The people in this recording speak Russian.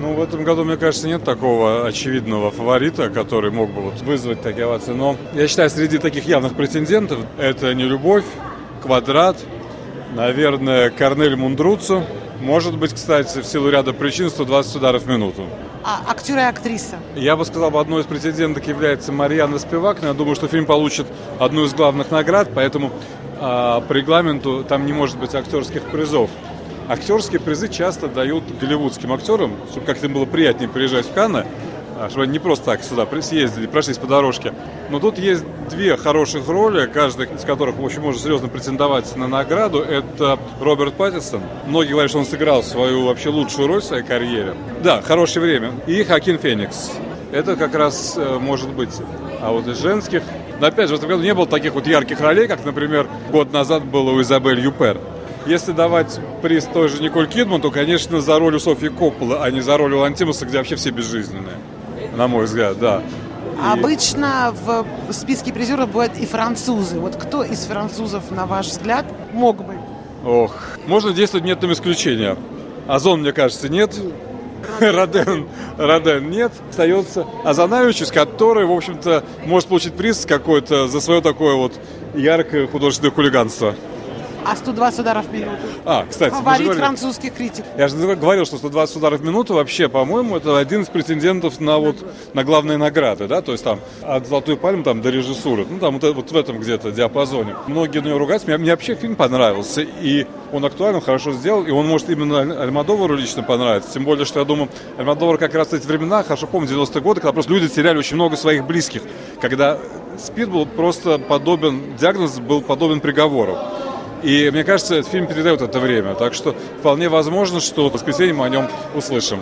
Ну, в этом году, мне кажется, нет такого очевидного фаворита, который мог бы вот вызвать такие овации. Но я считаю, среди таких явных претендентов это не любовь, квадрат, наверное, Корнель Мундруцу. Может быть, кстати, в силу ряда причин 120 ударов в минуту. А актер и актриса? Я бы сказал, одной из претенденток является Марьяна Спивак, но я думаю, что фильм получит одну из главных наград, поэтому а, по регламенту там не может быть актерских призов. Актерские призы часто дают голливудским актерам, чтобы как-то им было приятнее приезжать в Канны, а, чтобы они не просто так сюда съездили, прошлись по дорожке. Но тут есть две хороших роли, каждая из которых, в общем, может серьезно претендовать на награду. Это Роберт Паттисон. Многие говорят, что он сыграл свою вообще лучшую роль в своей карьере. Да, хорошее время. И Хакин Феникс. Это как раз э, может быть. А вот из женских... Но опять же, в этом году не было таких вот ярких ролей, как, например, год назад было у Изабель Юпер. Если давать приз той же Николь Кидман, то, конечно, за роль у Софьи Копполы, а не за роль у Лантимуса, где вообще все безжизненные на мой взгляд, да. И... Обычно в списке призеров бывают и французы. Вот кто из французов, на ваш взгляд, мог бы? Ох, можно действовать методом исключения. Озон, мне кажется, нет. Роден, Роден нет. Остается Азанавичус, который, в общем-то, может получить приз какой-то за свое такое вот яркое художественное хулиганство. А 120 ударов в минуту? А, кстати, Фаворит французских критиков. Я же говорил, что 120 ударов в минуту вообще, по-моему, это один из претендентов на вот на главные награды, да, то есть там от «Золотой пальмы» там до режиссуры, ну там вот, вот в этом где-то диапазоне. Многие на него ругаются, мне, мне вообще фильм понравился, и он актуален, хорошо сделал, и он может именно Альмадовару лично понравиться. Тем более, что я думаю, Альмадовар как раз в эти времена, хорошо помню, 90-е годы, когда просто люди теряли очень много своих близких, когда СПИД был просто подобен, диагноз был подобен приговору. И мне кажется, этот фильм передает это время. Так что вполне возможно, что в воскресенье мы о нем услышим.